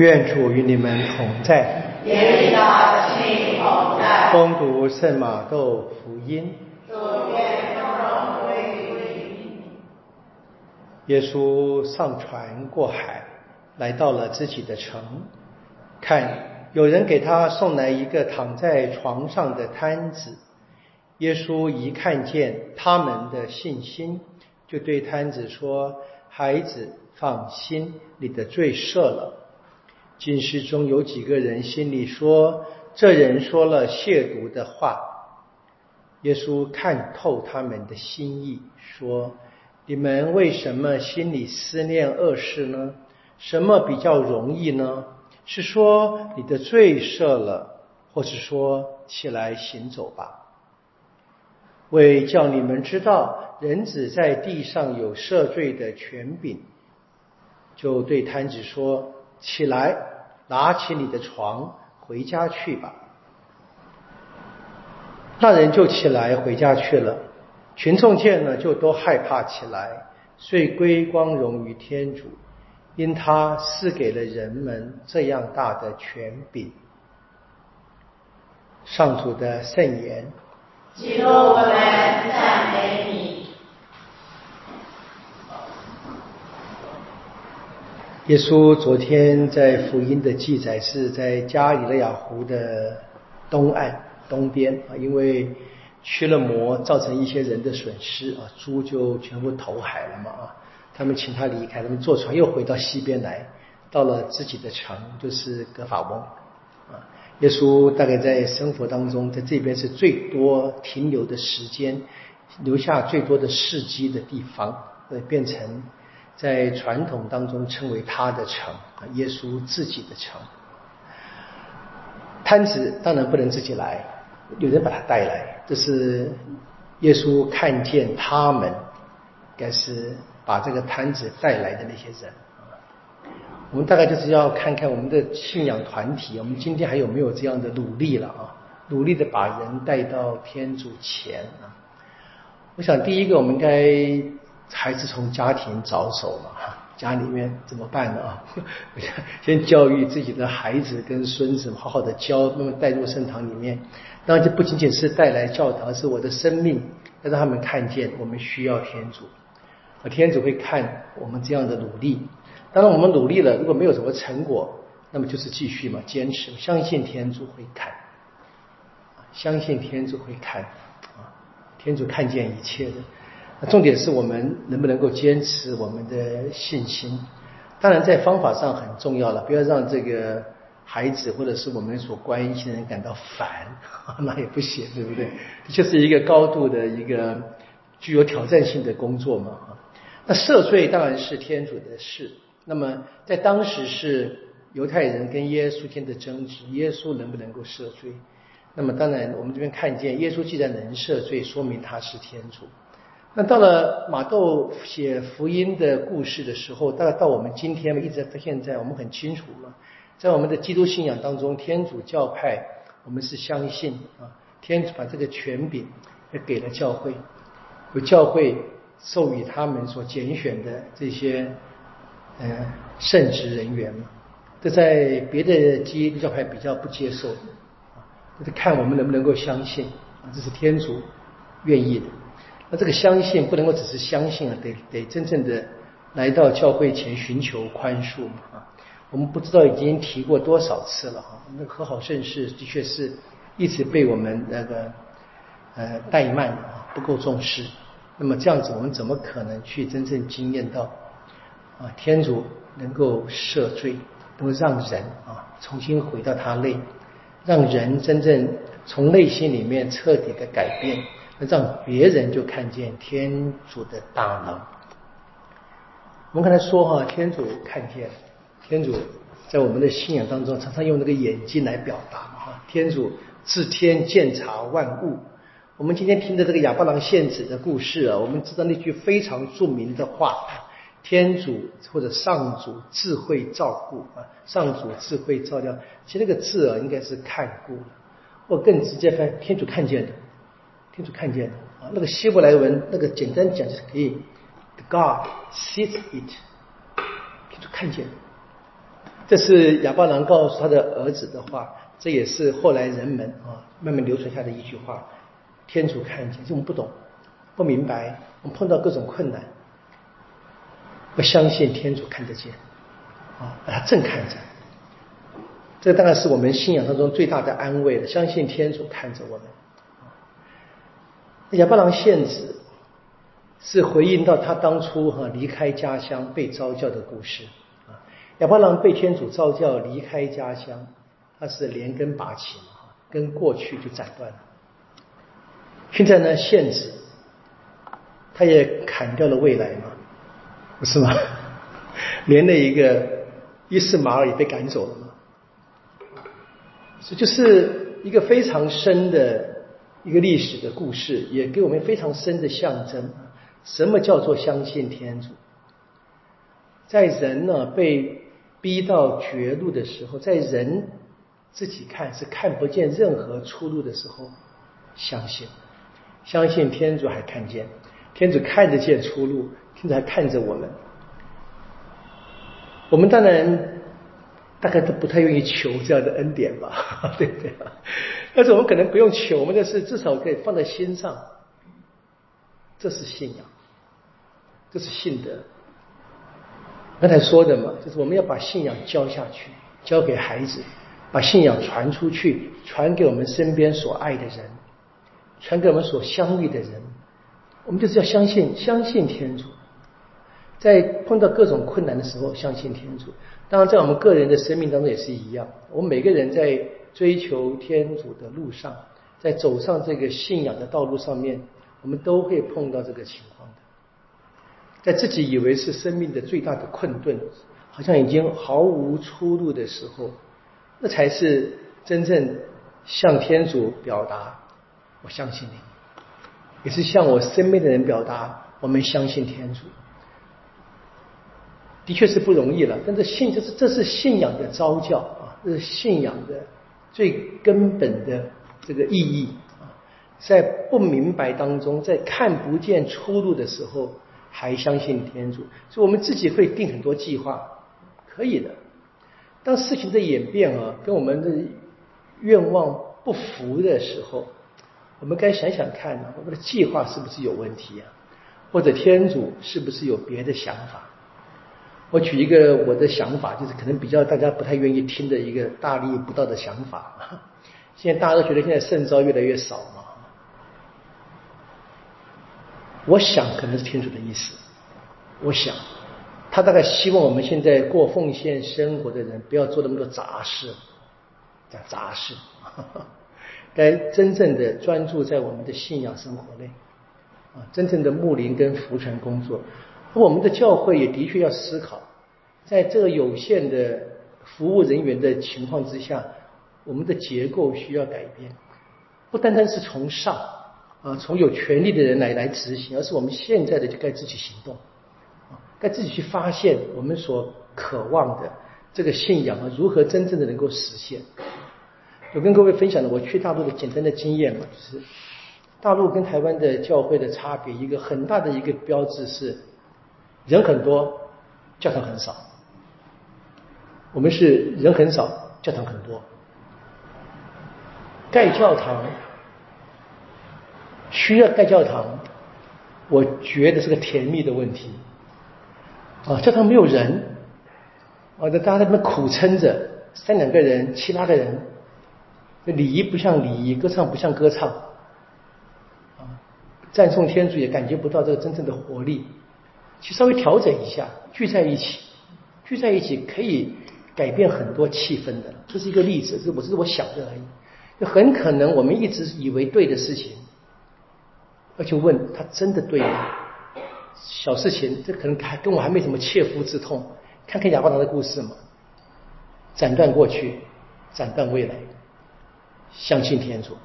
愿主与你们同在。也与他的心同在。恭读圣马窦福音。主愿。耶稣上船过海，来到了自己的城。看，有人给他送来一个躺在床上的摊子。耶稣一看见他们的信心，就对摊子说：“孩子，放心，你的罪赦了。”经师中有几个人心里说：“这人说了亵渎的话。”耶稣看透他们的心意，说：“你们为什么心里思念恶事呢？什么比较容易呢？是说你的罪赦了，或是说起来行走吧？为叫你们知道人子在地上有赦罪的权柄，就对摊子说：起来。”拿起你的床回家去吧。那人就起来回家去了。群众见了就都害怕起来，遂归光荣于天主，因他赐给了人们这样大的权柄。上主的圣言。基督，我们赞美你。耶稣昨天在福音的记载是在加里勒亚湖的东岸东边啊，因为驱了魔造成一些人的损失啊，猪就全部投海了嘛啊，他们请他离开，他们坐船又回到西边来，到了自己的城，就是格法翁啊。耶稣大概在生活当中，在这边是最多停留的时间，留下最多的事迹的地方，会变成。在传统当中称为他的城，耶稣自己的城。摊子当然不能自己来，有人把他带来。这是耶稣看见他们，该是把这个摊子带来的那些人。我们大概就是要看看我们的信仰团体，我们今天还有没有这样的努力了啊？努力的把人带到天主前啊！我想第一个我们该。还是从家庭着手嘛，家里面怎么办呢？啊，先教育自己的孩子跟孙子，好好的教，那么带入圣堂里面。当然，这不仅仅是带来教堂，是我的生命，要让他们看见我们需要天主，啊，天主会看我们这样的努力。当然，我们努力了，如果没有什么成果，那么就是继续嘛，坚持，相信天主会看，相信天主会看，啊，天主看见一切的。重点是我们能不能够坚持我们的信心？当然，在方法上很重要了，不要让这个孩子或者是我们所关心的人感到烦，那也不行，对不对？的确是一个高度的一个具有挑战性的工作嘛。那赦罪当然是天主的事。那么在当时是犹太人跟耶稣间的争执，耶稣能不能够赦罪？那么当然，我们这边看见耶稣既然能赦罪，说明他是天主。那到了马窦写福音的故事的时候，大概到我们今天一直到现在，我们很清楚嘛，在我们的基督信仰当中，天主教派我们是相信啊，天主把这个权柄也给了教会，由教会授予他们所拣选的这些嗯圣职人员嘛，这在别的基督教派比较不接受啊，就是看我们能不能够相信啊，这是天主愿意的。那这个相信不能够只是相信啊，得得真正的来到教会前寻求宽恕嘛啊！我们不知道已经提过多少次了哈。那和好盛世的确是一直被我们那个呃怠慢啊，不够重视。那么这样子，我们怎么可能去真正经验到啊天主能够赦罪，能够让人啊重新回到他内，让人真正从内心里面彻底的改变。让别人就看见天主的大能。我们刚才说哈，天主看见，天主在我们的信仰当中常常用那个眼睛来表达哈。天主自天鉴察万物。我们今天听的这个亚巴郎献子的故事啊，我们知道那句非常著名的话：天主或者上主智慧照顾啊，上主智慧照料。其实那个字啊，应该是看顾，或更直接翻，天主看见的。天主看见啊，那个希伯来文那个简单讲就是可以，God sees it，天主看见，这是亚巴郎告诉他的儿子的话，这也是后来人们啊慢慢流传下的一句话。天主看见，我们不懂、不明白，我们碰到各种困难，不相信天主看得见啊，把他正看着。这当然是我们信仰当中最大的安慰了，相信天主看着我们。亚伯郎献子是回应到他当初哈离开家乡被召教的故事啊。亚伯郎被天主召教离开家乡，他是连根拔起嘛，跟过去就斩断了。现在呢，献子他也砍掉了未来嘛，不是吗？连那一个伊斯马尔也被赶走了嘛。这就是一个非常深的一个历史的故事，也给我们非常深的象征。什么叫做相信天主？在人呢被逼到绝路的时候，在人自己看是看不见任何出路的时候，相信，相信天主还看见，天主看得见出路，天主还看着我们。我们当然。大概都不太愿意求这样的恩典吧，对不对？但是我们可能不用求，我们的是至少可以放在心上。这是信仰，这是信德。刚才说的嘛，就是我们要把信仰教下去，教给孩子，把信仰传出去，传给我们身边所爱的人，传给我们所相遇的人。我们就是要相信，相信天主，在碰到各种困难的时候，相信天主。当然，在我们个人的生命当中也是一样。我们每个人在追求天主的路上，在走上这个信仰的道路上面，我们都会碰到这个情况的。在自己以为是生命的最大的困顿，好像已经毫无出路的时候，那才是真正向天主表达“我相信你”，也是向我身边的人表达“我们相信天主”。的确是不容易了，但是信这是这是信仰的招教啊，这是信仰的最根本的这个意义啊，在不明白当中，在看不见出路的时候，还相信天主，所以我们自己会定很多计划，可以的。当事情的演变啊，跟我们的愿望不符的时候，我们该想想看呢，我们的计划是不是有问题啊？或者天主是不是有别的想法？我举一个我的想法，就是可能比较大家不太愿意听的一个大逆不道的想法。现在大家都觉得现在圣招越来越少嘛，我想可能是天主的意思。我想他大概希望我们现在过奉献生活的人不要做那么多杂事，叫杂事，该真正的专注在我们的信仰生活内啊，真正的牧灵跟福传工作。我们的教会也的确要思考，在这个有限的服务人员的情况之下，我们的结构需要改变，不单单是从上啊，从有权利的人来来执行，而是我们现在的就该自己行动，啊，该自己去发现我们所渴望的这个信仰啊，如何真正的能够实现。我跟各位分享的我去大陆的简单的经验嘛，就是大陆跟台湾的教会的差别，一个很大的一个标志是。人很多，教堂很少。我们是人很少，教堂很多。盖教堂需要盖教堂，我觉得是个甜蜜的问题。啊，教堂没有人，啊，大家在那边苦撑着，三两个人、七八个人，这礼仪不像礼仪，歌唱不像歌唱，啊，赞颂天主也感觉不到这个真正的活力。去稍微调整一下，聚在一起，聚在一起可以改变很多气氛的。这是一个例子，是我只是我想的而已。就很可能我们一直以为对的事情，要去问他真的对吗？小事情，这可能还跟我还没什么切肤之痛。看看哑巴郎的故事嘛，斩断过去，斩断未来，相信天主。